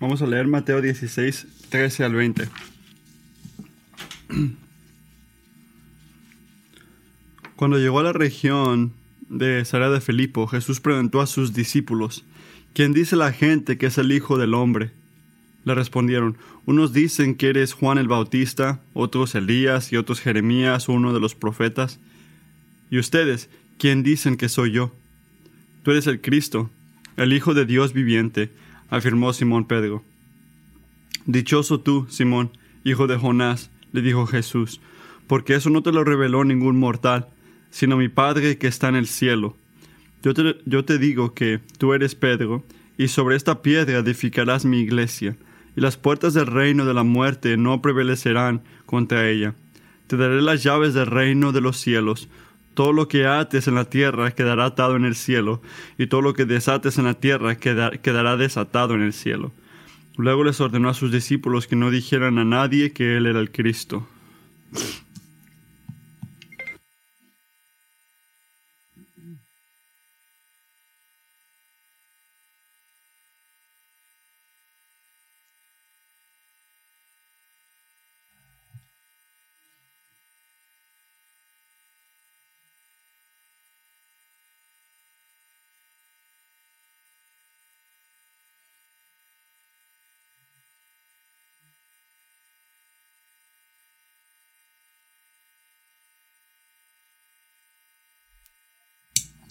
Vamos a leer Mateo 16, 13 al 20. Cuando llegó a la región de Sara de Filipo, Jesús preguntó a sus discípulos, ¿quién dice la gente que es el Hijo del Hombre? Le respondieron, unos dicen que eres Juan el Bautista, otros Elías y otros Jeremías uno de los profetas. ¿Y ustedes, quién dicen que soy yo? Tú eres el Cristo, el Hijo de Dios viviente, afirmó Simón Pedro. Dichoso tú, Simón, hijo de Jonás, le dijo Jesús, porque eso no te lo reveló ningún mortal, sino mi Padre que está en el cielo. Yo te, yo te digo que tú eres Pedro, y sobre esta piedra edificarás mi iglesia, y las puertas del reino de la muerte no prevalecerán contra ella. Te daré las llaves del reino de los cielos. Todo lo que ates en la tierra quedará atado en el cielo, y todo lo que desates en la tierra quedará desatado en el cielo. Luego les ordenó a sus discípulos que no dijeran a nadie que Él era el Cristo.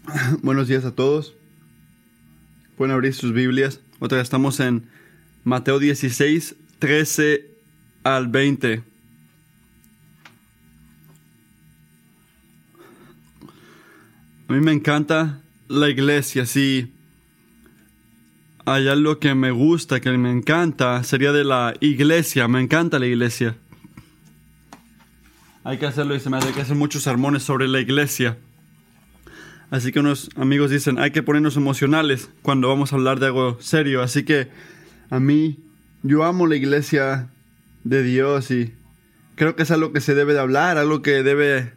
Buenos días a todos. Pueden abrir sus Biblias. Otra vez estamos en Mateo 16, 13 al 20. A mí me encanta la iglesia, sí. Hay algo que me gusta, que me encanta, sería de la iglesia. Me encanta la iglesia. Hay que hacerlo y se me hace que hacer muchos sermones sobre la iglesia. Así que unos amigos dicen, hay que ponernos emocionales cuando vamos a hablar de algo serio. Así que a mí, yo amo la iglesia de Dios y creo que es algo que se debe de hablar, algo que debe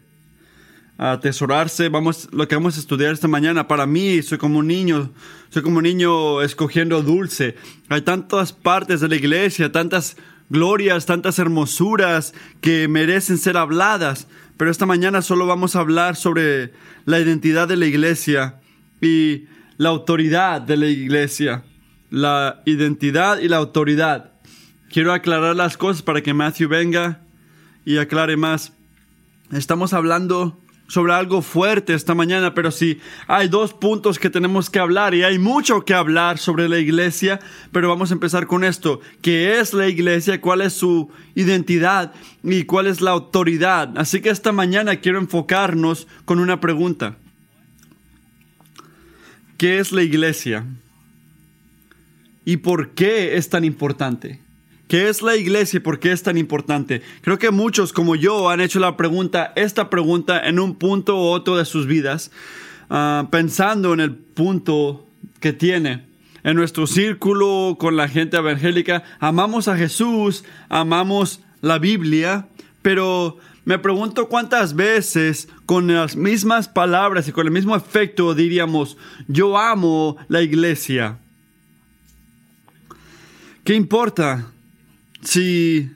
atesorarse. Vamos, lo que vamos a estudiar esta mañana, para mí, soy como un niño, soy como un niño escogiendo dulce. Hay tantas partes de la iglesia, tantas glorias, tantas hermosuras que merecen ser habladas. Pero esta mañana solo vamos a hablar sobre la identidad de la iglesia y la autoridad de la iglesia. La identidad y la autoridad. Quiero aclarar las cosas para que Matthew venga y aclare más. Estamos hablando sobre algo fuerte esta mañana, pero sí hay dos puntos que tenemos que hablar y hay mucho que hablar sobre la iglesia, pero vamos a empezar con esto. ¿Qué es la iglesia? ¿Cuál es su identidad? ¿Y cuál es la autoridad? Así que esta mañana quiero enfocarnos con una pregunta. ¿Qué es la iglesia? ¿Y por qué es tan importante? ¿Qué es la iglesia y por qué es tan importante? Creo que muchos como yo han hecho la pregunta, esta pregunta en un punto u otro de sus vidas, ah, pensando en el punto que tiene. En nuestro círculo con la gente evangélica, amamos a Jesús, amamos la Biblia, pero me pregunto cuántas veces con las mismas palabras y con el mismo efecto diríamos, yo amo la iglesia. ¿Qué importa si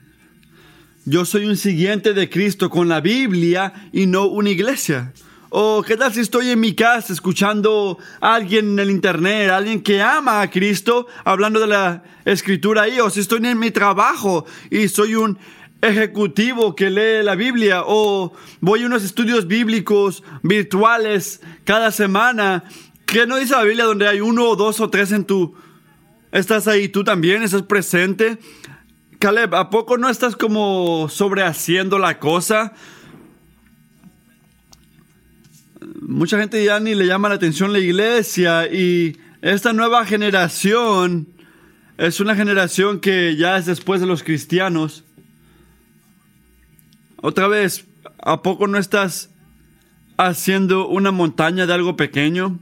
yo soy un siguiente de Cristo con la Biblia y no una iglesia? ¿O qué tal si estoy en mi casa escuchando a alguien en el internet, alguien que ama a Cristo, hablando de la escritura ahí? O si estoy en mi trabajo y soy un ejecutivo que lee la Biblia o voy a unos estudios bíblicos virtuales cada semana. ¿Qué no dice la Biblia donde hay uno o dos o tres en tu... ¿Estás ahí tú también? ¿Estás presente? Caleb, ¿a poco no estás como sobrehaciendo la cosa? Mucha gente ya ni le llama la atención la iglesia y esta nueva generación es una generación que ya es después de los cristianos. Otra vez, ¿a poco no estás haciendo una montaña de algo pequeño?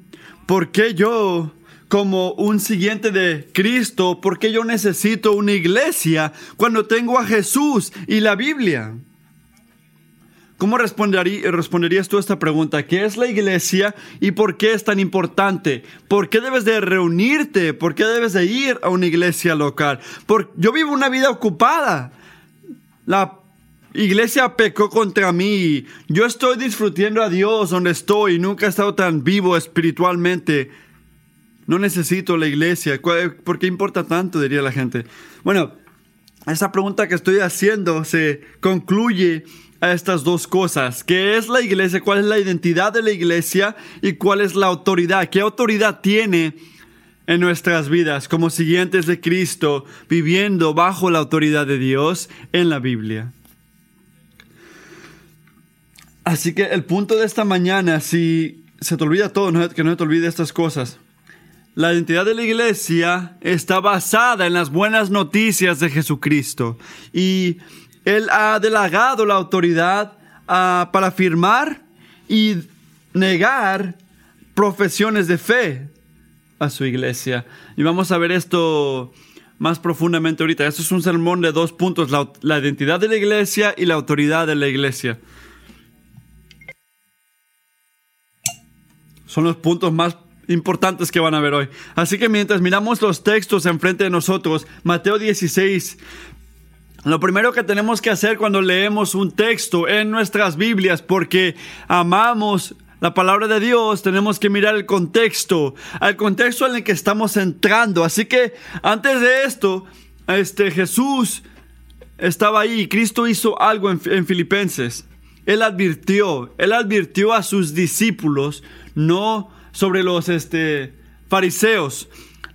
¿Por qué yo como un siguiente de Cristo, porque yo necesito una iglesia cuando tengo a Jesús y la Biblia? ¿Cómo responderías tú a esta pregunta? ¿Qué es la iglesia y por qué es tan importante? ¿Por qué debes de reunirte? ¿Por qué debes de ir a una iglesia local? Porque yo vivo una vida ocupada. La iglesia pecó contra mí. Yo estoy disfrutando a Dios donde estoy. Nunca he estado tan vivo espiritualmente. No necesito la iglesia. ¿Por qué importa tanto? Diría la gente. Bueno, esa pregunta que estoy haciendo se concluye a estas dos cosas. ¿Qué es la iglesia? ¿Cuál es la identidad de la iglesia? ¿Y cuál es la autoridad? ¿Qué autoridad tiene en nuestras vidas como siguientes de Cristo, viviendo bajo la autoridad de Dios en la Biblia? Así que el punto de esta mañana, si se te olvida todo, que no te olvide estas cosas. La identidad de la iglesia está basada en las buenas noticias de Jesucristo y Él ha delegado la autoridad ah, para afirmar y negar profesiones de fe a su iglesia. Y vamos a ver esto más profundamente ahorita. Esto es un sermón de dos puntos, la identidad de la iglesia y la autoridad de la iglesia. Son los puntos más importantes que van a ver hoy. Así que mientras miramos los textos enfrente de nosotros, Mateo 16, lo primero que tenemos que hacer cuando leemos un texto en nuestras Biblias, porque amamos la palabra de Dios, tenemos que mirar el contexto, al contexto en el que estamos entrando. Así que antes de esto, este Jesús estaba ahí, Cristo hizo algo en Filipenses. Él advirtió, él advirtió a sus discípulos no sobre los este, fariseos.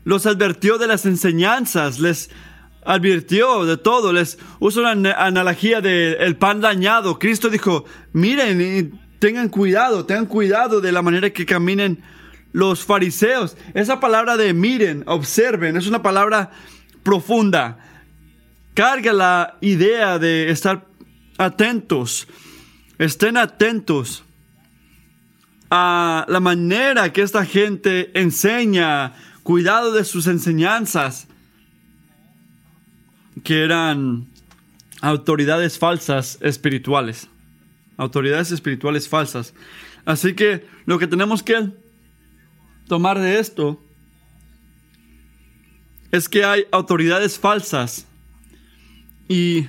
Los advirtió de las enseñanzas, les advirtió de todo, les usó una analogía del pan dañado. Cristo dijo, miren y tengan cuidado, tengan cuidado de la manera que caminen los fariseos. Esa palabra de miren, observen, es una palabra profunda. Carga la idea de estar atentos. Estén atentos a la manera que esta gente enseña, cuidado de sus enseñanzas, que eran autoridades falsas espirituales. Autoridades espirituales falsas. Así que lo que tenemos que tomar de esto es que hay autoridades falsas y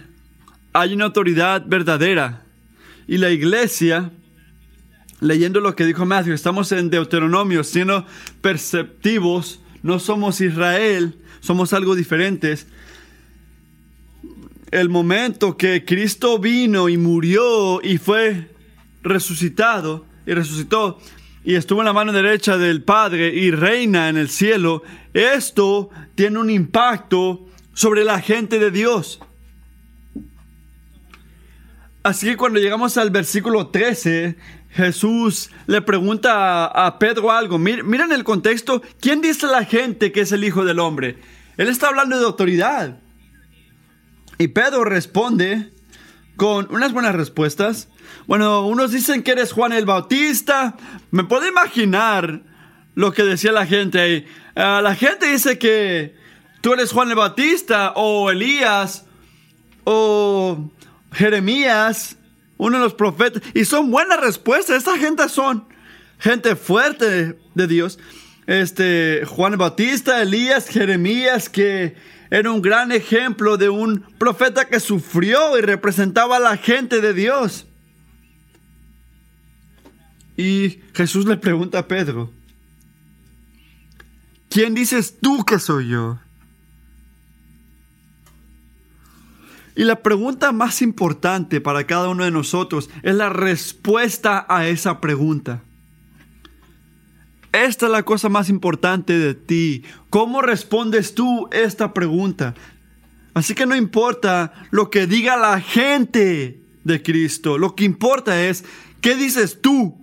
hay una autoridad verdadera. Y la iglesia leyendo lo que dijo Matthew, estamos en Deuteronomio, siendo perceptivos, no somos Israel, somos algo diferentes. El momento que Cristo vino y murió y fue resucitado y resucitó y estuvo en la mano derecha del Padre y reina en el cielo, esto tiene un impacto sobre la gente de Dios. Así que cuando llegamos al versículo 13, Jesús le pregunta a, Pedro algo. miren el contexto. ¿Quién dice la gente que es el Hijo del Hombre? Él está hablando de autoridad. Y Pedro responde con unas buenas respuestas. Bueno, unos dicen que eres Juan el Bautista. Me puedo imaginar lo que decía la gente ahí. Ah, la gente dice que tú eres Juan el Bautista o Elías o Jeremías uno de los profetas. Y son buenas respuestas. Esta gente son gente fuerte de Dios. Este, Juan Bautista, Elías, Jeremías, que era un gran ejemplo de un profeta que sufrió y representaba a la gente de Dios. Y Jesús le pregunta a Pedro, ¿quién dices tú que soy yo? Y la pregunta más importante para cada uno de nosotros es la respuesta a esa pregunta. Esta es la cosa más importante de ti. ¿Cómo respondes tú esta pregunta? Así que no importa lo que diga la gente de Cristo. Lo que importa es qué dices tú.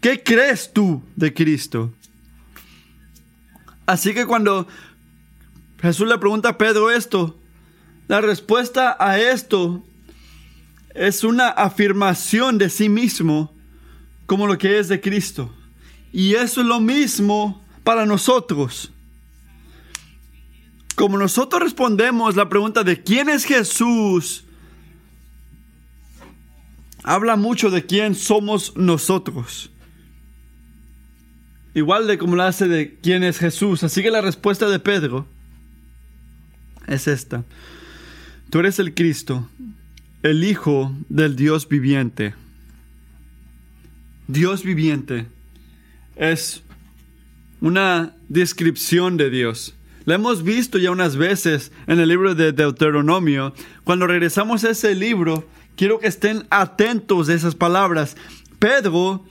¿Qué crees tú de Cristo? Así que cuando Jesús le pregunta a Pedro esto, la respuesta a esto es una afirmación de sí mismo como lo que es de Cristo. Y eso es lo mismo para nosotros. Como nosotros respondemos la pregunta de quién es Jesús, habla mucho de quién somos nosotros. Igual de como lo hace de quién es Jesús. Así que la respuesta de Pedro es esta. Tú eres el Cristo, el Hijo del Dios viviente. Dios viviente es una descripción de Dios. La hemos visto ya unas veces en el libro de Deuteronomio. Cuando regresamos a ese libro, quiero que estén atentos a esas palabras. Pedro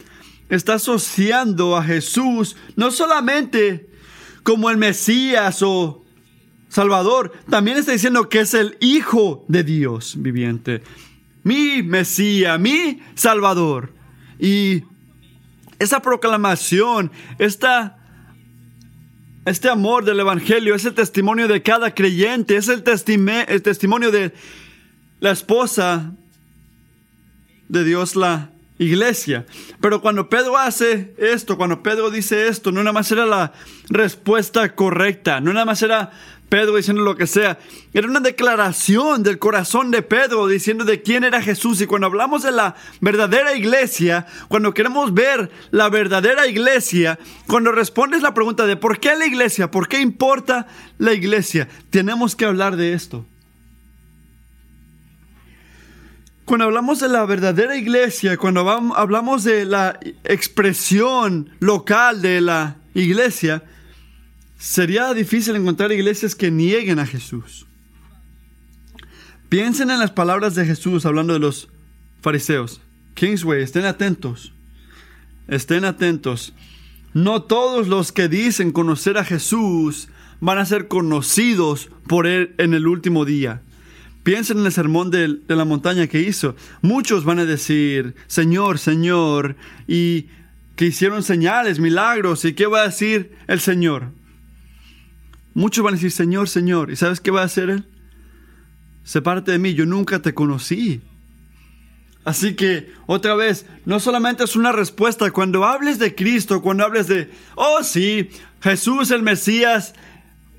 está asociando a Jesús no solamente como el Mesías o Salvador, también está diciendo que es el Hijo de Dios viviente. Mi Mesías, mi Salvador. Y esa proclamación, esta este amor del Evangelio es el testimonio de cada creyente, es el, el testimonio de la esposa de Dios, la iglesia. Pero cuando Pedro hace esto, cuando Pedro dice esto, no nada más era la respuesta correcta, no nada más era Pedro diciendo lo que sea. Era una declaración del corazón de Pedro diciendo de quién era Jesús. Y cuando hablamos de la verdadera iglesia, cuando queremos ver la verdadera iglesia, cuando respondes la pregunta de por qué la iglesia, por qué importa la iglesia, tenemos que hablar de esto. Cuando hablamos de la verdadera iglesia, cuando hablamos de la expresión local de la iglesia, Sería difícil encontrar iglesias que nieguen a Jesús. Piensen en las palabras de Jesús hablando de los fariseos. Kingsway, estén atentos. Estén atentos. No todos los que dicen conocer a Jesús van a ser conocidos por Él en el último día. Piensen en el sermón de, de, la montaña que hizo. Muchos van a decir, Señor, Señor, y que hicieron señales, milagros. ¿Y qué va a decir el Señor? Muchos van a decir, Señor, Señor. ¿Y sabes qué va a hacer Él? Sepárate de mí, yo nunca te conocí. Así que, otra vez, no solamente es una respuesta, cuando hables de Cristo, cuando hables de, oh sí, Jesús el Mesías,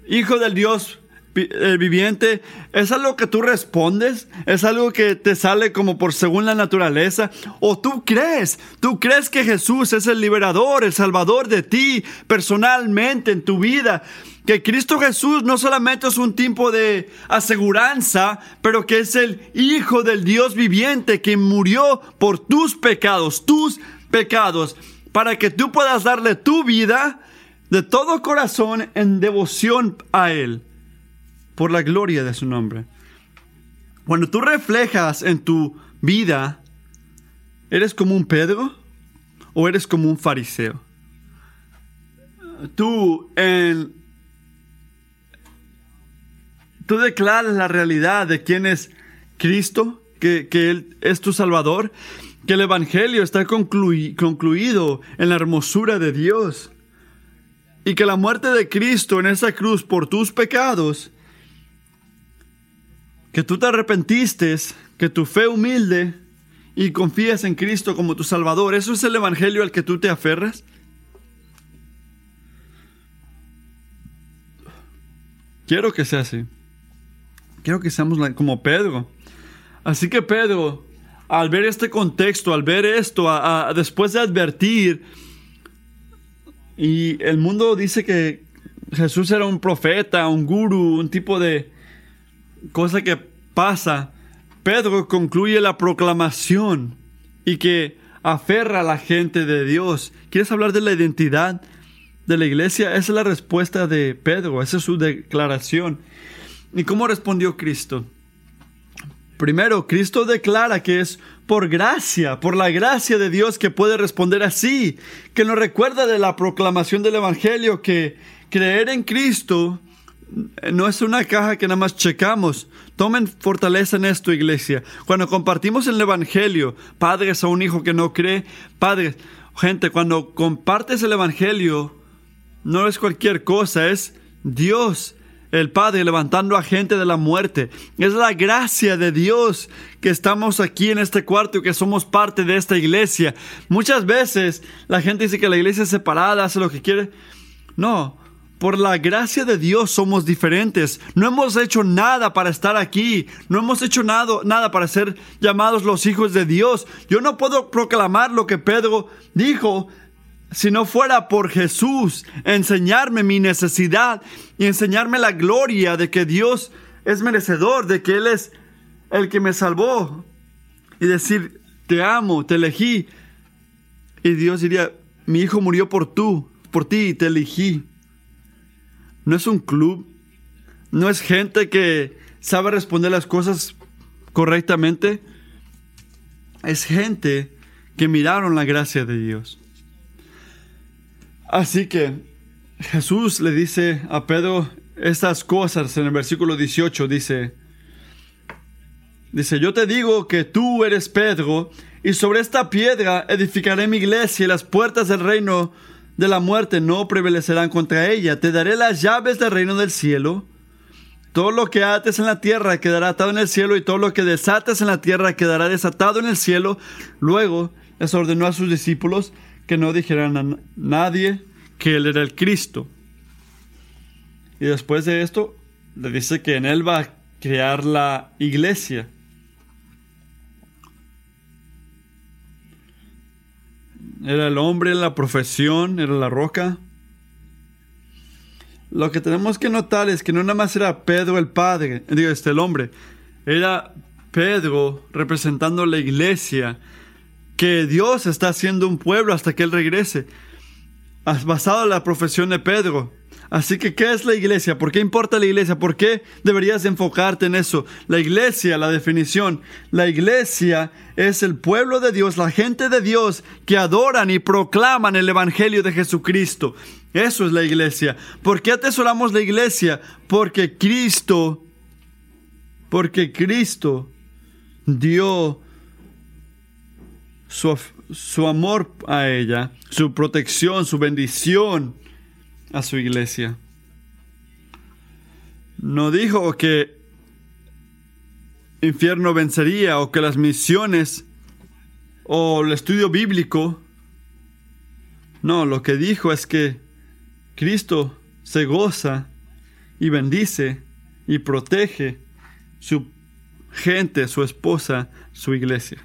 Hijo del Dios el viviente, ¿es algo que tú respondes? ¿Es algo que te sale como por según la naturaleza? ¿O tú crees? ¿Tú crees que Jesús es el liberador, el salvador de ti personalmente en tu vida? Que Cristo Jesús no solamente es un tipo de aseguranza, pero que es el Hijo del Dios viviente que murió por tus pecados, tus pecados, para que tú puedas darle tu vida de todo corazón en devoción a Él, por la gloria de su nombre. Cuando tú reflejas en tu vida, ¿eres como un Pedro o eres como un fariseo? Tú en tú declaras la realidad de quién es Cristo, que, Él es tu Salvador, que el Evangelio está concluido en la hermosura de Dios y que la muerte de Cristo en esa cruz por tus pecados, que tú te arrepentiste, que tu fe humilde y confías en Cristo como tu Salvador, ¿eso es el Evangelio al que tú te aferras? Quiero que sea así. Quiero que seamos como Pedro. Así que Pedro, al ver este contexto, al ver esto, después de advertir, y el mundo dice que Jesús era un profeta, un gurú, un tipo de cosa que pasa, Pedro concluye la proclamación y que aferra a la gente de Dios. ¿Quieres hablar de la identidad de la iglesia? Esa es la respuesta de Pedro, esa es su declaración. ¿Y cómo respondió Cristo? Primero, Cristo declara que es por gracia, por la gracia de Dios que puede responder así, que nos recuerda de la proclamación del Evangelio que creer en Cristo no es una caja que nada más checamos. Tomen fortaleza en esto, iglesia. Cuando compartimos el Evangelio, padres a un hijo que no cree, padres, gente, cuando compartes el Evangelio, no es cualquier cosa, es Dios el Padre levantando a gente de la muerte. Es la gracia de Dios que estamos aquí en este cuarto y que somos parte de esta iglesia. Muchas veces la gente dice que la iglesia es separada, hace lo que quiere. No, por la gracia de Dios somos diferentes. No hemos hecho nada para estar aquí. No hemos hecho nada, nada para ser llamados los hijos de Dios. Yo no puedo proclamar lo que Pedro dijo si no fuera por Jesús enseñarme mi necesidad y enseñarme la gloria de que Dios es merecedor, de que Él es el que me salvó. Y decir, te amo, te elegí. Y Dios diría, mi hijo murió por tú, por ti, te elegí no es un club, no es gente que sabe responder las cosas correctamente, es gente que miraron la gracia de Dios. Así que Jesús le dice a Pedro estas cosas en el versículo 18, dice, dice, yo te digo que tú eres Pedro, y sobre esta piedra edificaré mi iglesia y las puertas del reino de la muerte no prevalecerán contra ella. Te daré las llaves del reino del cielo. Todo lo que ates en la tierra quedará atado en el cielo y todo lo que desates en la tierra quedará desatado en el cielo. Luego les ordenó a sus discípulos que no dijeran a nadie que él era el Cristo. Y después de esto, le dice que en él va a crear la iglesia. Era el hombre, la profesión, era la roca. Lo que tenemos que notar es que no nada más era Pedro el padre, digo, este el hombre, era Pedro representando la iglesia, que Dios está haciendo un pueblo hasta que Él regrese, basado en la profesión de Pedro. Así que, ¿qué es la iglesia? ¿Por qué importa la iglesia? ¿Por qué deberías enfocarte en eso? La iglesia, la definición, la iglesia es el pueblo de Dios, la gente de Dios que adoran y proclaman el Evangelio de Jesucristo. Eso es la iglesia. ¿Por qué atesoramos la iglesia? Porque Cristo, porque Cristo dio su, su amor a ella, su protección, su bendición a su iglesia. No dijo que infierno vencería o que las misiones o el estudio bíblico. No, lo que dijo es que Cristo se goza y bendice y protege su gente, su esposa, su iglesia.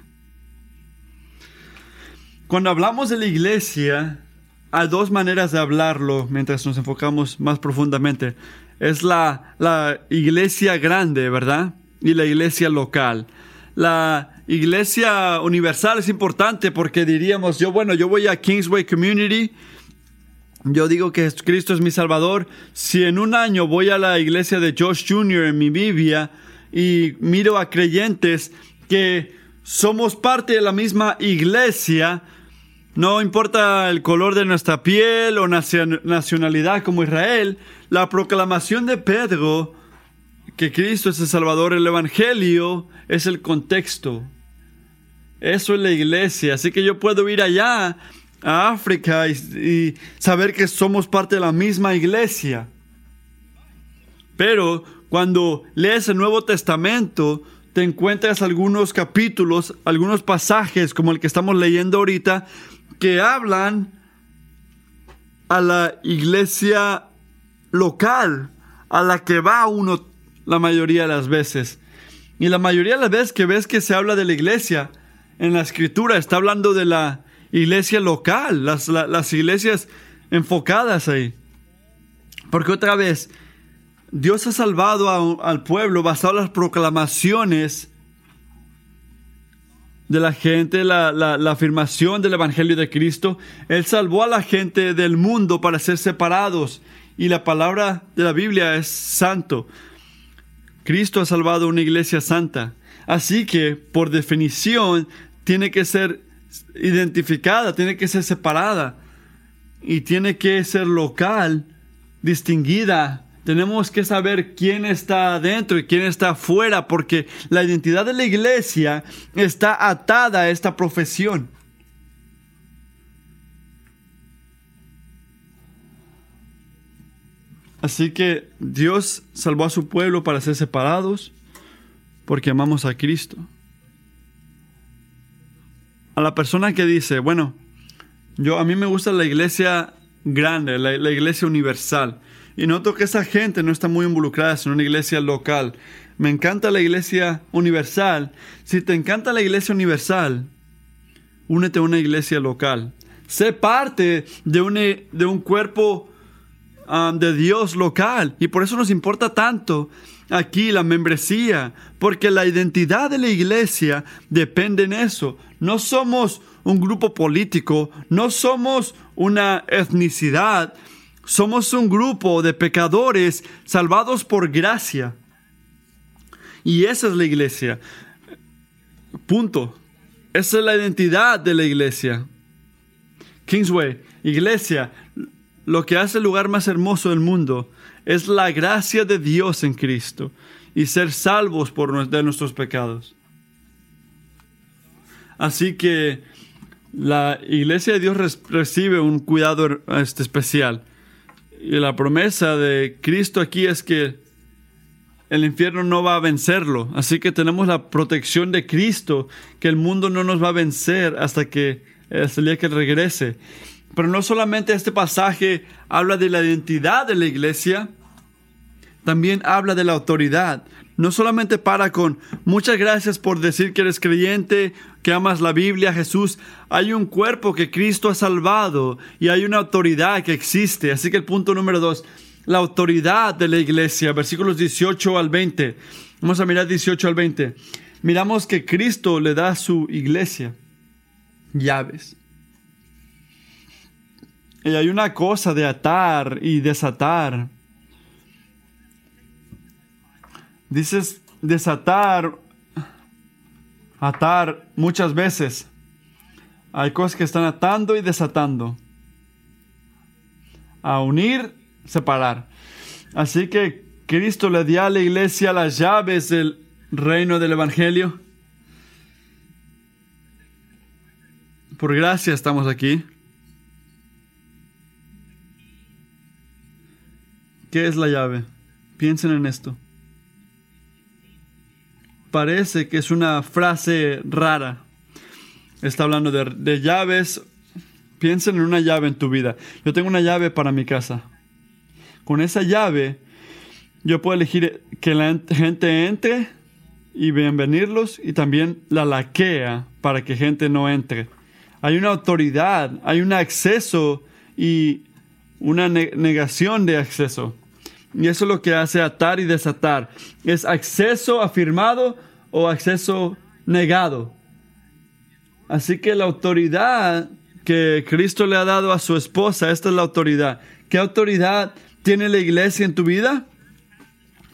Cuando hablamos de la iglesia, hay dos maneras de hablarlo mientras nos enfocamos más profundamente. Es la, la iglesia grande, ¿verdad? Y la iglesia local. La iglesia universal es importante porque diríamos, yo bueno, yo voy a Kingsway Community, yo digo que Cristo es mi Salvador. Si en un año voy a la iglesia de Josh Jr. en mi Biblia y miro a creyentes que somos parte de la misma iglesia, no importa el color de nuestra piel o nacionalidad como Israel, la proclamación de Pedro que Cristo es el Salvador, el Evangelio es el contexto. Eso es la iglesia. Así que yo puedo ir allá a África y, saber que somos parte de la misma iglesia. Pero cuando lees el Nuevo Testamento, te encuentras algunos capítulos, algunos pasajes como el que estamos leyendo ahorita, que hablan a la iglesia local a la que va uno la mayoría de las veces. Y la mayoría de las veces que ves que se habla de la iglesia en la escritura, está hablando de la iglesia local, las, las iglesias enfocadas ahí. Porque otra vez, Dios ha salvado al pueblo basado en las proclamaciones de la gente, la, la, afirmación del Evangelio de Cristo. Él salvó a la gente del mundo para ser separados. Y la palabra de la Biblia es santo. Cristo ha salvado una iglesia santa. Así que, por definición, tiene que ser identificada, tiene que ser separada. Y tiene que ser local, distinguida tenemos que saber quién está adentro y quién está afuera, porque la identidad de la iglesia está atada a esta profesión. Así que Dios salvó a su pueblo para ser separados porque amamos a Cristo. A la persona que dice, bueno, yo a mí me gusta la iglesia grande, la, la iglesia universal. Y noto que esa gente no está muy involucrada en una iglesia local. Me encanta la iglesia universal. Si te encanta la iglesia universal, únete a una iglesia local. Sé parte de un, de un cuerpo um, de Dios local. Y por eso nos importa tanto aquí la membresía. Porque la identidad de la iglesia depende en eso. No somos un grupo político, no somos una etnicidad, somos un grupo de pecadores salvados por gracia. Y esa es la iglesia. Punto. Esa es la identidad de la iglesia. Kingsway, iglesia, lo que hace el lugar más hermoso del mundo es la gracia de Dios en Cristo y ser salvos por de nuestros pecados. Así que la iglesia de Dios recibe un cuidado este, especial. Y la promesa de Cristo aquí es que el infierno no va a vencerlo. Así que tenemos la protección de Cristo, que el mundo no nos va a vencer hasta que hasta el día que regrese. Pero no solamente este pasaje habla de la identidad de la iglesia, también habla de la autoridad. No solamente para con muchas gracias por decir que eres creyente, que amas la Biblia, Jesús. Hay un cuerpo que Cristo ha salvado y hay una autoridad que existe. Así que el punto número dos, la autoridad de la iglesia, versículos 18 al 20. Vamos a mirar 18 al 20. Miramos que Cristo le da a su iglesia llaves. Y hay una cosa de atar y desatar. Dices desatar, atar muchas veces. Hay cosas que están atando y desatando. A unir, separar. Así que Cristo le dio a la iglesia las llaves del reino del Evangelio. Por gracia estamos aquí. ¿Qué es la llave? Piensen en esto. Parece que es una frase rara. Está hablando de, llaves. Piensen en una llave en tu vida. Yo tengo una llave para mi casa. Con esa llave, yo puedo elegir que la gente entre y bienvenirlos y también la laquea para que gente no entre. Hay una autoridad, hay un acceso y una negación de acceso. Y eso es lo que hace atar y desatar. Es acceso afirmado o acceso negado. Así que la autoridad que Cristo le ha dado a su esposa, esta es la autoridad. ¿Qué autoridad tiene la iglesia en tu vida?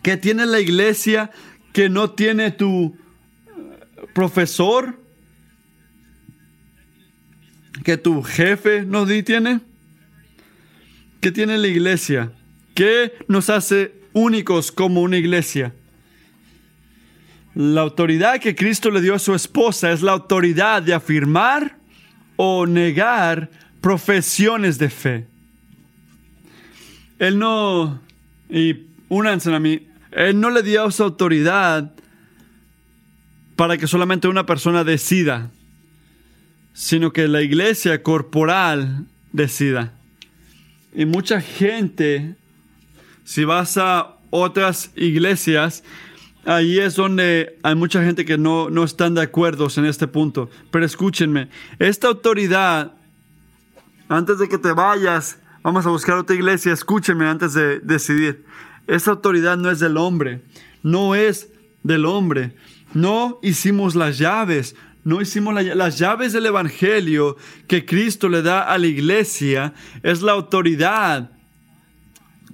¿Qué tiene la iglesia que no tiene tu profesor? ¿Que tu jefe no tiene? ¿Qué tiene la iglesia? ¿Qué nos hace únicos como una iglesia? La autoridad que Cristo le dio a su esposa es la autoridad de afirmar o negar profesiones de fe. Él no, y únanse a mí, Él no le dio esa autoridad para que solamente una persona decida, sino que la iglesia corporal decida. Y mucha gente si vas a otras iglesias, ahí es donde hay mucha gente que no, no están de acuerdo en este punto. Pero escúchenme, esta autoridad, antes de que te vayas, vamos a buscar otra iglesia, escúchenme antes de decidir. Esta autoridad no es del hombre, no es del hombre. No hicimos las llaves, no hicimos las llaves del Evangelio que Cristo le da a la iglesia, es la autoridad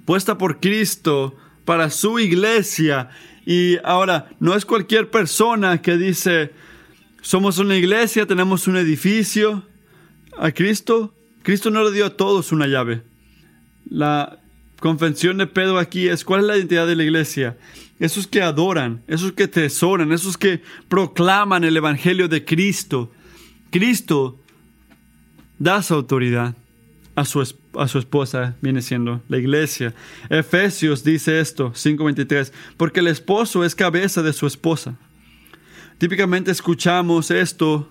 puesta por Cristo para su iglesia. Y ahora, no es cualquier persona que dice, somos una iglesia, tenemos un edificio. A Cristo, Cristo no le dio a todos una llave. La confesión de Pedro aquí es, ¿cuál es la identidad de la iglesia? Esos que adoran, esos que tesoran, esos que proclaman el Evangelio de Cristo. Cristo da su autoridad a su, a su esposa, viene siendo la iglesia. Efesios dice esto, 5.23, porque el esposo es cabeza de su esposa. Típicamente escuchamos esto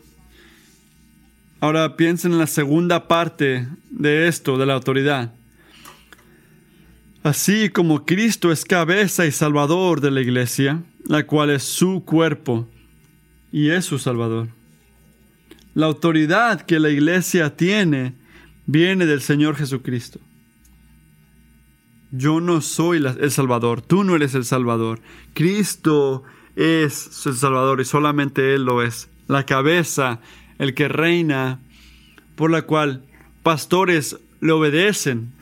Ahora piensen en la segunda parte de esto, de la autoridad. Así como Cristo es cabeza y salvador de la iglesia, la cual es su cuerpo y es su salvador. La autoridad que la iglesia tiene viene del Señor Jesucristo. Yo no soy el Salvador, tú no eres el Salvador. Cristo es el Salvador y solamente Él lo es. La cabeza, el que reina, por la cual pastores le obedecen.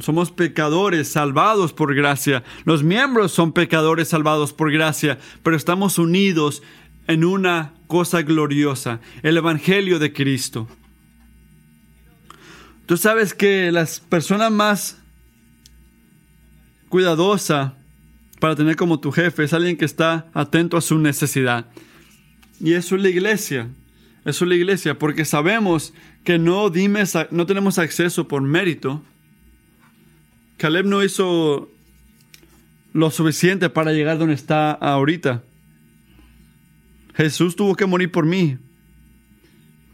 Somos pecadores salvados por gracia. Los miembros son pecadores salvados por gracia, pero estamos unidos en una cosa gloriosa, el Evangelio de Cristo. Tú sabes que las personas más cuidadosa para tener como tu jefe es alguien que está atento a su necesidad. Y eso es la iglesia. Eso es la iglesia, porque sabemos que no, no tenemos acceso por mérito. Caleb no hizo lo suficiente para llegar donde está ahorita. Jesús tuvo que morir por mí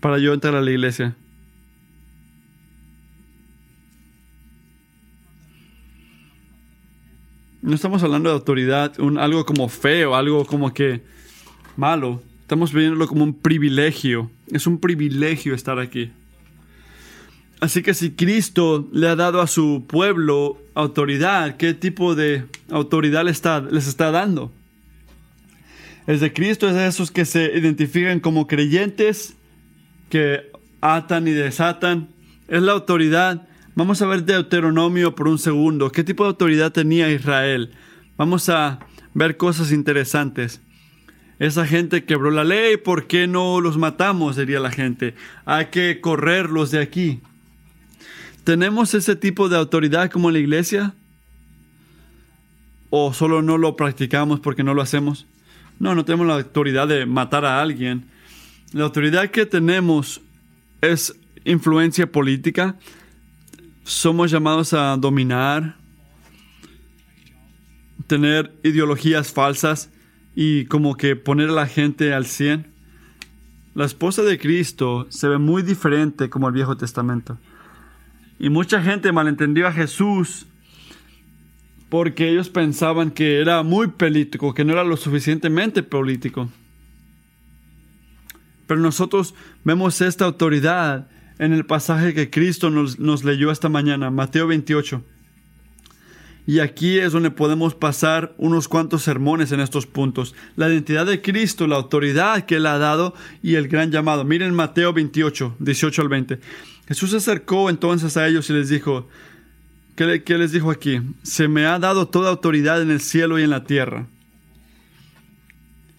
para yo entrar a la iglesia. No estamos hablando de autoridad, algo como feo, algo como que malo. Estamos viéndolo como un privilegio. Es un privilegio estar aquí. Así que si Cristo le ha dado a su pueblo autoridad, ¿qué tipo de autoridad les está, les está dando? El de Cristo es de esos que se identifican como creyentes, que atan y desatan. Es la autoridad Vamos a ver Deuteronomio por un segundo. ¿Qué tipo de autoridad tenía Israel? Vamos a ver cosas interesantes. Esa gente quebró la ley, ¿por qué no los matamos? Diría la gente. Hay que correrlos de aquí. ¿Tenemos ese tipo de autoridad como la iglesia? ¿O solo no lo practicamos porque no lo hacemos? No, no tenemos la autoridad de matar a alguien. La autoridad que tenemos es influencia política, somos llamados a dominar, tener ideologías falsas y como que poner a la gente al 100. La esposa de Cristo se ve muy diferente como el Viejo Testamento. Y mucha gente malentendió a Jesús porque ellos pensaban que era muy político, que no era lo suficientemente político. Pero nosotros vemos esta autoridad en el pasaje que Cristo nos, leyó esta mañana, Mateo 28. Y aquí es donde podemos pasar unos cuantos sermones en estos puntos. La identidad de Cristo, la autoridad que Él ha dado y el gran llamado. Miren Mateo 28, 18 al 20. Jesús se acercó entonces a ellos y les dijo, ¿qué, qué les dijo aquí? Se me ha dado toda autoridad en el cielo y en la tierra.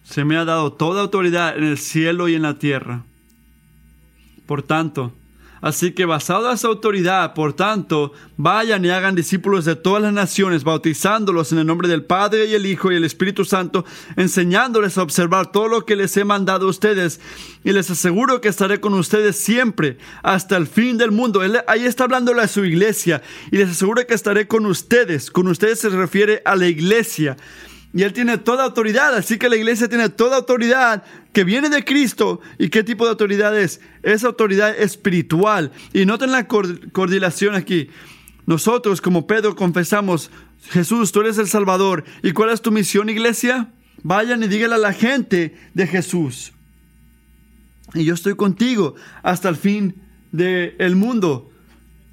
Se me ha dado toda autoridad en el cielo y en la tierra. Por tanto, Así que basado en esa autoridad, por tanto, vayan y hagan discípulos de todas las naciones, bautizándolos en el nombre del Padre y el Hijo y el Espíritu Santo, enseñándoles a observar todo lo que les he mandado a ustedes. Y les aseguro que estaré con ustedes siempre, hasta el fin del mundo. Ahí está hablándole a su iglesia. Y les aseguro que estaré con ustedes. Con ustedes se refiere a la iglesia. Y Él tiene toda autoridad, así que la iglesia tiene toda autoridad que viene de Cristo. ¿Y qué tipo de autoridad es? Es autoridad espiritual. Y noten la coordinación aquí. Nosotros, como Pedro, confesamos, Jesús, tú eres el Salvador. ¿Y cuál es tu misión, iglesia? Vayan y díganle a la gente de Jesús. Y yo estoy contigo hasta el fin del mundo.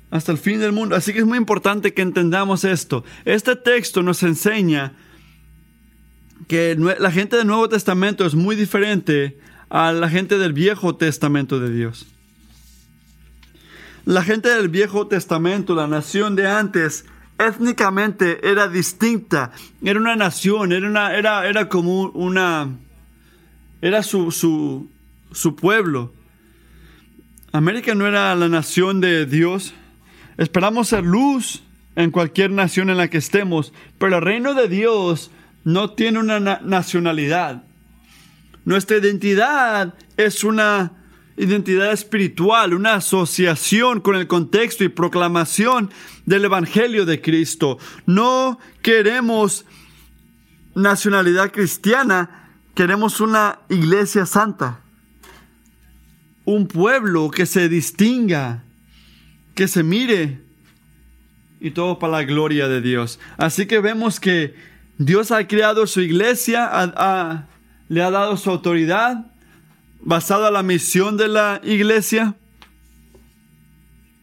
Hasta el fin del mundo. Así que es muy importante que entendamos esto. Este texto nos enseña que la gente del Nuevo Testamento es muy diferente a la gente del Viejo Testamento de Dios. La gente del Viejo Testamento, la nación de antes, étnicamente era distinta. Era una nación, era, una, era, era como una... Era su, su, su pueblo. América no era la nación de Dios. Esperamos ser luz en cualquier nación en la que estemos, pero el reino de Dios no tiene una nacionalidad. Nuestra identidad es una identidad espiritual, una asociación con el contexto y proclamación del Evangelio de Cristo. No queremos nacionalidad cristiana, queremos una iglesia santa. un pueblo que se distinga, que se mire y todo para la gloria de Dios. Así que vemos que Dios ha creado su iglesia, le ha dado su autoridad basada en la misión de la iglesia,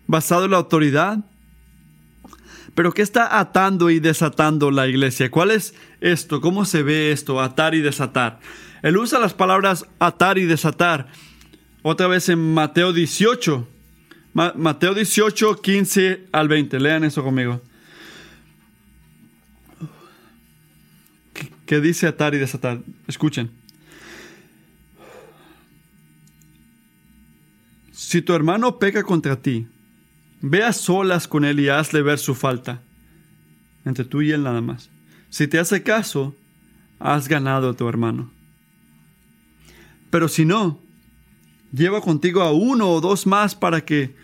basado en la autoridad. Pero ¿qué está atando y desatando la iglesia? ¿Cuál es esto? ¿Cómo se ve esto? Atar y desatar. Él usa las palabras atar y desatar. Otra vez en Mateo 18. Mateo 18, 15 al 20. Lean eso conmigo. ¿Qué dice atar y desatar? Escuchen. Si tu hermano peca contra ti, ve a solas con él y hazle ver su falta. Entre tú y él nada más. Si te hace caso, has ganado a tu hermano. Pero si no, lleva contigo a uno o dos más para que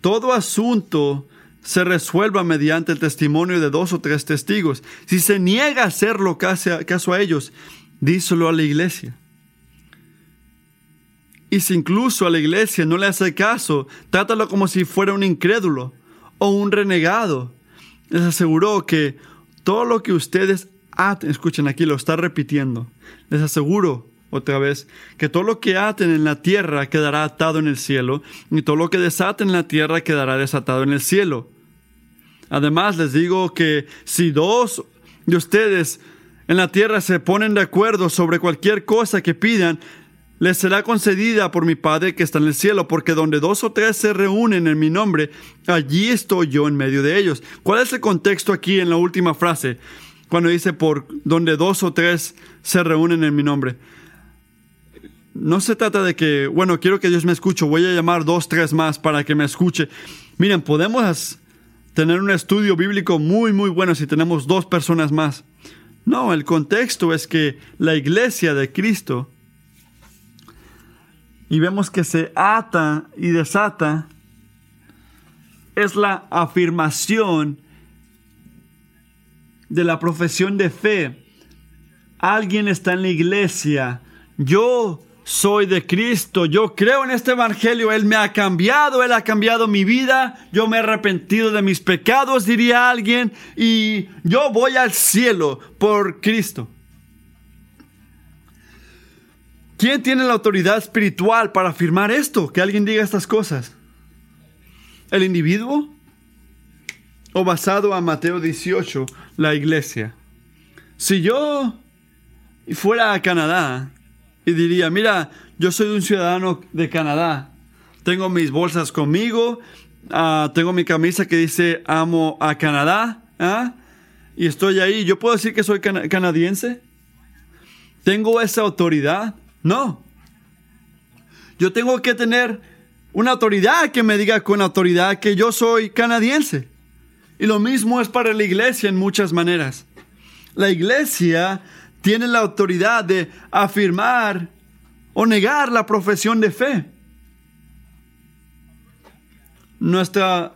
todo asunto se resuelva mediante el testimonio de dos o tres testigos. Si se niega a hacerlo caso a ellos, díselo a la iglesia. Y si incluso a la iglesia no le hace caso, trátalo como si fuera un incrédulo o un renegado. Les aseguró que todo lo que ustedes aten, escuchen aquí, lo está repitiendo. Les aseguro otra vez, que todo lo que aten en la tierra quedará atado en el cielo, y todo lo que desaten en la tierra quedará desatado en el cielo. Además, les digo que si dos de ustedes en la tierra se ponen de acuerdo sobre cualquier cosa que pidan, les será concedida por mi Padre que está en el cielo, porque donde dos o tres se reúnen en mi nombre, allí estoy yo en medio de ellos. ¿Cuál es el contexto aquí en la última frase? Cuando dice por donde dos o tres se reúnen en mi nombre no se trata de que, bueno, quiero que Dios me escuche, voy a llamar dos, tres más para que me escuche. Miren, podemos tener un estudio bíblico muy, muy bueno si tenemos dos personas más. No, el contexto es que la iglesia de Cristo, y vemos que se ata y desata, es la afirmación de la profesión de fe. Alguien está en la iglesia. Yo soy de Cristo, yo creo en este Evangelio, Él me ha cambiado, Él ha cambiado mi vida, yo me he arrepentido de mis pecados, diría alguien, y yo voy al cielo por Cristo. ¿Quién tiene la autoridad espiritual para afirmar esto? Que alguien diga estas cosas. ¿El individuo? ¿O basado a Mateo 18, la iglesia? Si yo fuera a Canadá y diría, mira, yo soy un ciudadano de Canadá, tengo mis bolsas conmigo, ah, tengo mi camisa que dice amo a Canadá, ¿ah? y estoy ahí, ¿yo puedo decir que soy canadiense? ¿Tengo esa autoridad? No. Yo tengo que tener una autoridad que me diga con autoridad que yo soy canadiense. Y lo mismo es para la iglesia en muchas maneras. La iglesia tiene la autoridad de afirmar o negar la profesión de fe. Nuestra,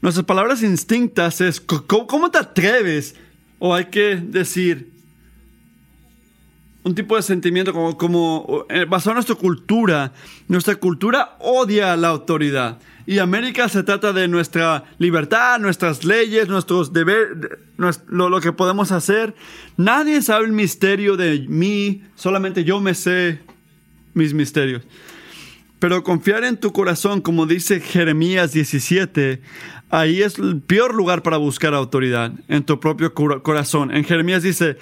nuestras palabras instintas es, ¿cómo, te atreves? O hay que decir, un tipo de sentimiento como, como eh, basado en nuestra cultura. Nuestra cultura odia la autoridad. Y América se trata de nuestra libertad, nuestras leyes, nuestros deberes, lo, que podemos hacer. Nadie sabe el misterio de mí, solamente yo me sé mis misterios. Pero confiar en tu corazón, como dice Jeremías 17, ahí es el peor lugar para buscar autoridad, en tu propio corazón. En Jeremías dice,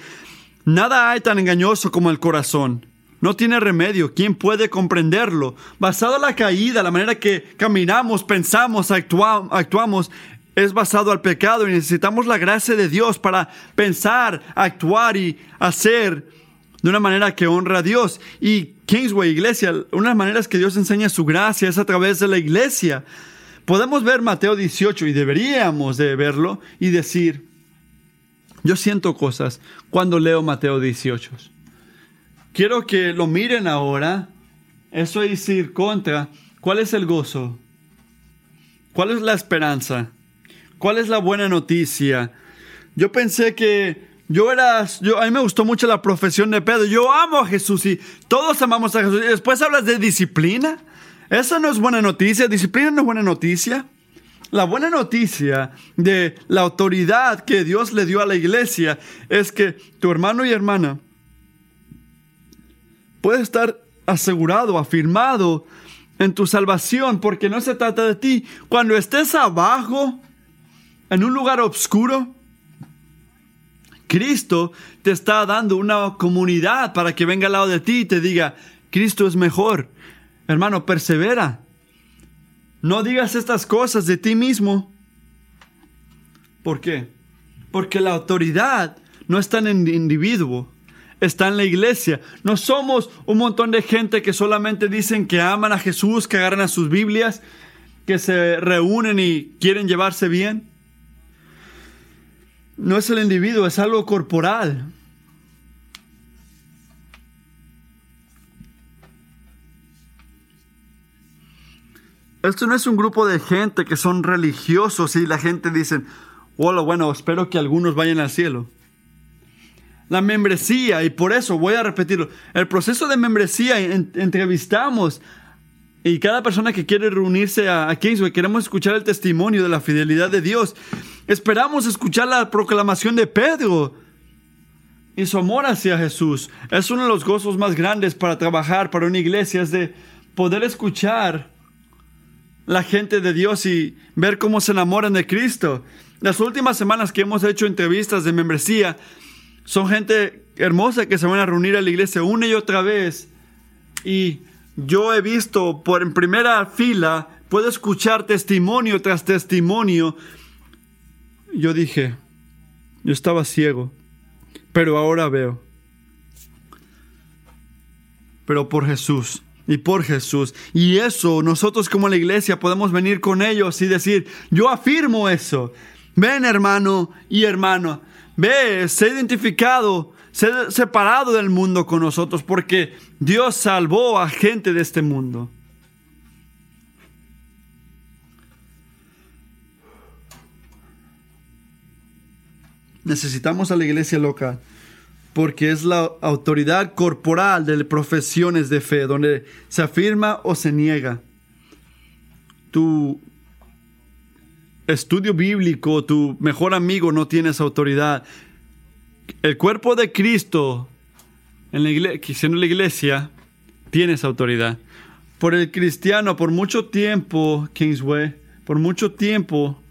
nada hay tan engañoso como el corazón no tiene remedio. ¿Quién puede comprenderlo? Basado en la caída, la manera que caminamos, pensamos, actuamos, es basado al pecado y necesitamos la gracia de Dios para pensar, actuar y hacer de una manera que honra a Dios. Y Kingsway, iglesia, una de las maneras que Dios enseña su gracia es a través de la iglesia. Podemos ver Mateo 18 y deberíamos de verlo y decir, yo siento cosas cuando leo Mateo 18 quiero que lo miren ahora. Eso es ir contra. ¿Cuál es el gozo? ¿Cuál es la esperanza? ¿Cuál es la buena noticia? Yo pensé que yo era, yo, a mí me gustó mucho la profesión de Pedro. Yo amo a Jesús y todos amamos a Jesús. Y después hablas de disciplina. Esa no es buena noticia, disciplina no es buena noticia. La buena noticia de la autoridad que Dios le dio a la iglesia es que tu hermano y hermana puede estar asegurado, afirmado en tu salvación, porque no se trata de ti. Cuando estés abajo, en un lugar oscuro, Cristo te está dando una comunidad para que venga al lado de ti y te diga, Cristo es mejor. Hermano, persevera. No digas estas cosas de ti mismo. ¿Por qué? Porque la autoridad no está en el individuo, está en la iglesia. No somos un montón de gente que solamente dicen que aman a Jesús, que agarran a sus Biblias, que se reúnen y quieren llevarse bien. No es el individuo, es algo corporal. Esto no es un grupo de gente que son religiosos y la gente dice, bueno, bueno, espero que algunos vayan al cielo. La membresía, y por eso voy a repetirlo, el proceso de membresía, entrevistamos y cada persona que quiere reunirse a, a Kingsway, queremos escuchar el testimonio de la fidelidad de Dios. Esperamos escuchar la proclamación de Pedro y su amor hacia Jesús. Es uno de los gozos más grandes para trabajar para una iglesia, es de poder escuchar la gente de Dios y ver cómo se enamoran de Cristo. Las últimas semanas que hemos hecho entrevistas de membresía, son gente hermosa que se van a reunir a la iglesia una y otra vez. Y yo he visto por en primera fila, puedo escuchar testimonio tras testimonio. Yo dije, yo estaba ciego, pero ahora veo. Pero por Jesús y por Jesús. Y eso nosotros como la iglesia podemos venir con ellos y decir, yo afirmo eso. Ven hermano y hermano, ve, sé identificado, sé separado del mundo con nosotros porque Dios salvó a gente de este mundo. Necesitamos a la iglesia local porque es la autoridad corporal de profesiones de fe, donde se afirma o se niega. Tu estudio bíblico, tu mejor amigo no tiene esa autoridad. El cuerpo de Cristo, en la iglesia, siendo la iglesia, tiene esa autoridad. Por el cristiano, por mucho tiempo, Kingsway, por mucho tiempo,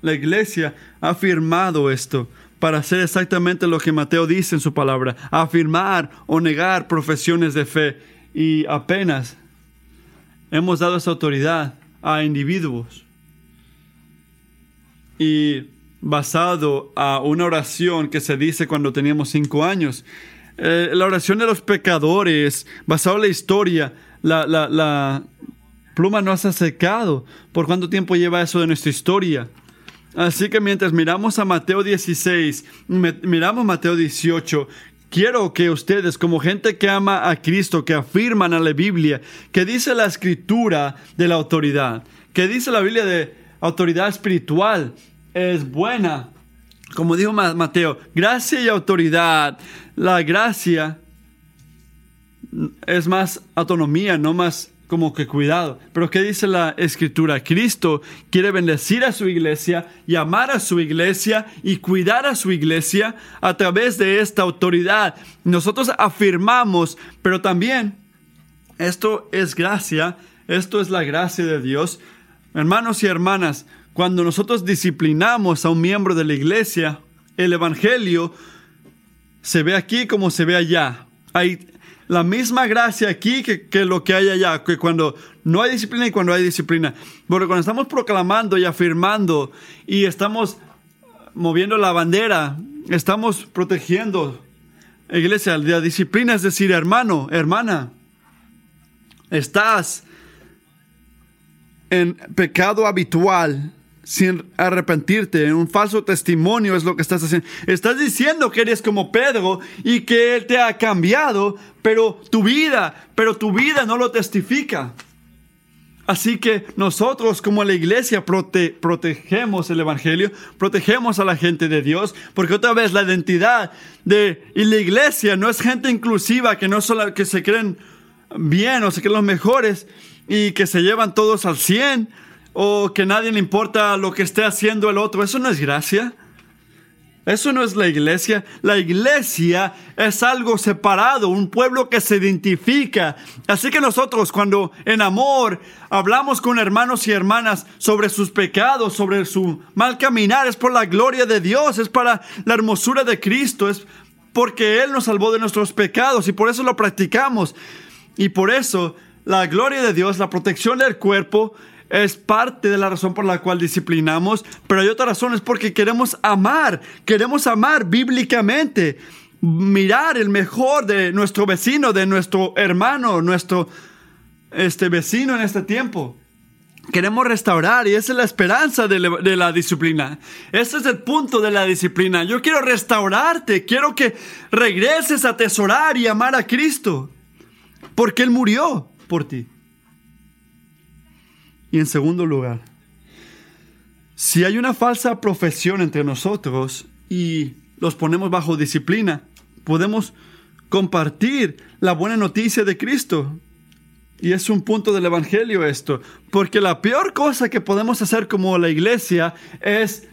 la iglesia ha afirmado esto para hacer exactamente lo que Mateo dice en su palabra, afirmar o negar profesiones de fe. Y apenas hemos dado esa autoridad a individuos. Y basado a una oración que se dice cuando teníamos cinco años, eh, la oración de los pecadores, basado en la historia, la, pluma no se ha secado. ¿Por cuánto tiempo lleva eso de nuestra historia? Así que mientras miramos a Mateo 16, miramos Mateo 18, quiero que ustedes, como gente que ama a Cristo, que afirman a la Biblia, que dice la escritura de la autoridad, que dice la Biblia de autoridad espiritual, es buena. Como dijo Mateo, gracia y autoridad. La gracia es más autonomía, no más como que cuidado. Pero ¿qué dice la escritura? Cristo quiere bendecir a su iglesia y amar a su iglesia y cuidar a su iglesia a través de esta autoridad. Nosotros afirmamos, pero también esto es gracia, esto es la gracia de Dios. Hermanos y hermanas, cuando nosotros disciplinamos a un miembro de la iglesia, el Evangelio se ve aquí como se ve allá. La misma gracia aquí que, lo que hay allá, que cuando no hay disciplina y cuando hay disciplina. Porque cuando estamos proclamando y afirmando y estamos moviendo la bandera, estamos protegiendo. Iglesia, la disciplina es decir, hermano, hermana, estás en pecado habitual sin arrepentirte, en un falso testimonio es lo que estás haciendo. Estás diciendo que eres como Pedro y que Él te ha cambiado, pero tu vida, pero tu vida no lo testifica. Así que nosotros como la iglesia protegemos el Evangelio, protegemos a la gente de Dios, porque otra vez la identidad de y la iglesia no es gente inclusiva que no solo que se creen bien o se creen los mejores y que se llevan todos al 100 o que nadie le importa lo que esté haciendo el otro. Eso no es gracia. Eso no es la iglesia. La iglesia es algo separado, un pueblo que se identifica. Así que nosotros cuando en amor hablamos con hermanos y hermanas sobre sus pecados, sobre su mal caminar, es por la gloria de Dios, es para la hermosura de Cristo, es porque Él nos salvó de nuestros pecados y por eso lo practicamos. Y por eso la gloria de Dios, la protección del cuerpo, es parte de la razón por la cual disciplinamos, pero hay otra razón, es porque queremos amar, queremos amar bíblicamente, mirar el mejor de nuestro vecino, de nuestro hermano, nuestro este vecino en este tiempo. Queremos restaurar y esa es la esperanza de la, disciplina. Ese es el punto de la disciplina. Yo quiero restaurarte, quiero que regreses a atesorar y amar a Cristo, porque Él murió por ti. Y en segundo lugar, si hay una falsa profesión entre nosotros y los ponemos bajo disciplina, podemos compartir la buena noticia de Cristo. Y es un punto del Evangelio esto, porque la peor cosa que podemos hacer como la iglesia es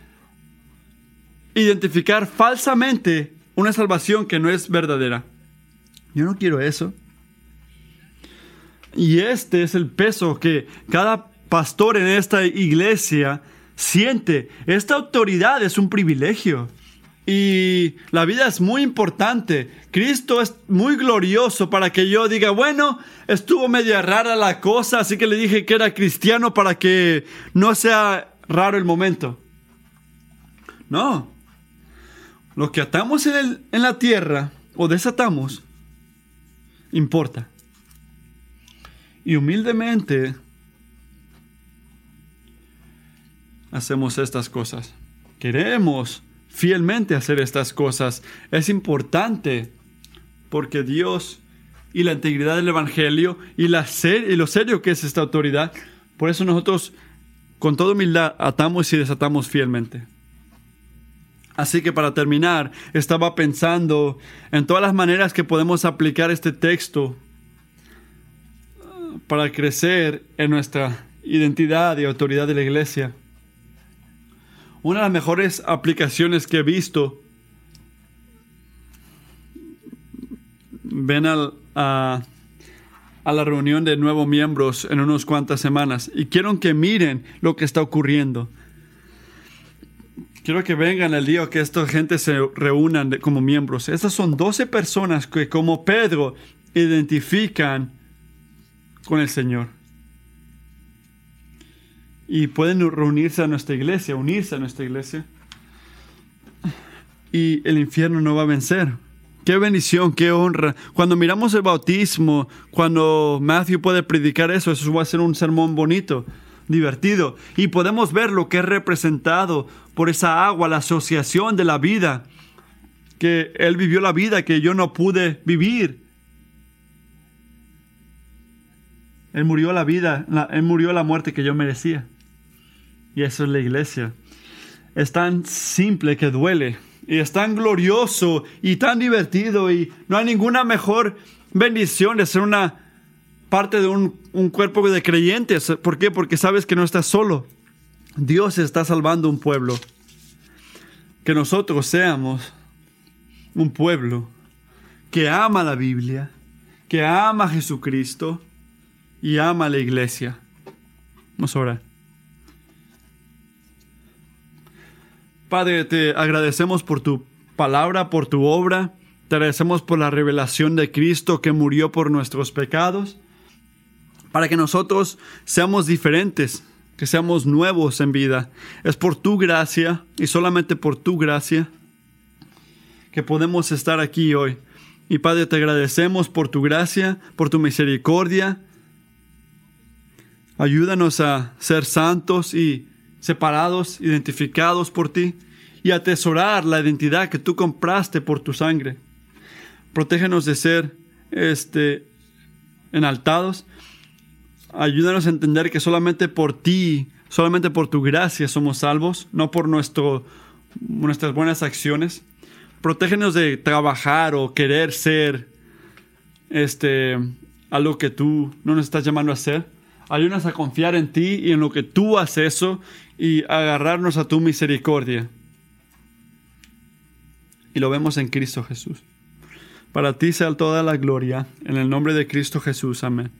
identificar falsamente una salvación que no es verdadera. Yo no quiero eso. Y este es el peso que cada pastor en esta iglesia siente. Esta autoridad es un privilegio. Y la vida es muy importante. Cristo es muy glorioso para que yo diga, bueno, estuvo media rara la cosa, así que le dije que era cristiano para que no sea raro el momento. No. Lo que atamos en, el, en la tierra o desatamos, importa. Y humildemente hacemos estas cosas. Queremos fielmente hacer estas cosas. Es importante porque Dios y la integridad del Evangelio y, la y lo serio que es esta autoridad, por eso nosotros con toda humildad atamos y desatamos fielmente. Así que para terminar, estaba pensando en todas las maneras que podemos aplicar este texto para crecer en nuestra identidad y autoridad de la iglesia. Una de las mejores aplicaciones que he visto, ven a, a, la reunión de nuevos miembros en unas cuantas semanas y quiero que miren lo que está ocurriendo. Quiero que vengan el día que esta gente se reúnan como miembros. Estas son 12 personas que como Pedro identifican con el Señor y pueden reunirse a nuestra iglesia, unirse a nuestra iglesia. Y el infierno no va a vencer. Qué bendición, qué honra. Cuando miramos el bautismo, cuando Matthew puede predicar eso, eso va a ser un sermón bonito, divertido. Y podemos ver lo que es representado por esa agua, la asociación de la vida. Que Él vivió la vida que yo no pude vivir. Él murió la vida, Él murió la muerte que yo merecía. Y eso es la iglesia. Es tan simple que duele. Y es tan glorioso y tan divertido. Y no hay ninguna mejor bendición de ser una parte de un, cuerpo de creyentes. ¿Por qué? Porque sabes que no estás solo. Dios está salvando un pueblo. Que nosotros seamos un pueblo que ama la Biblia, que ama a Jesucristo y ama a la iglesia. Vamos a. Padre, te agradecemos por tu palabra, por tu obra. Te agradecemos por la revelación de Cristo que murió por nuestros pecados, para que nosotros seamos diferentes, que seamos nuevos en vida. Es por tu gracia y solamente por tu gracia que podemos estar aquí hoy. Y Padre, te agradecemos por tu gracia, por tu misericordia. Ayúdanos a ser santos y separados, identificados por ti y atesorar la identidad que tú compraste por tu sangre. Protégenos de ser este, enaltados. Ayúdanos a entender que solamente por ti, solamente por tu gracia somos salvos, no por nuestro, nuestras buenas acciones. Protégenos de trabajar o querer ser este, algo que tú no nos estás llamando a hacer. Ayúdanos a confiar en ti y en lo que tú haces eso y agarrarnos a tu misericordia. Y lo vemos en Cristo Jesús. Para ti sea toda la gloria, en el nombre de Cristo Jesús. Amén.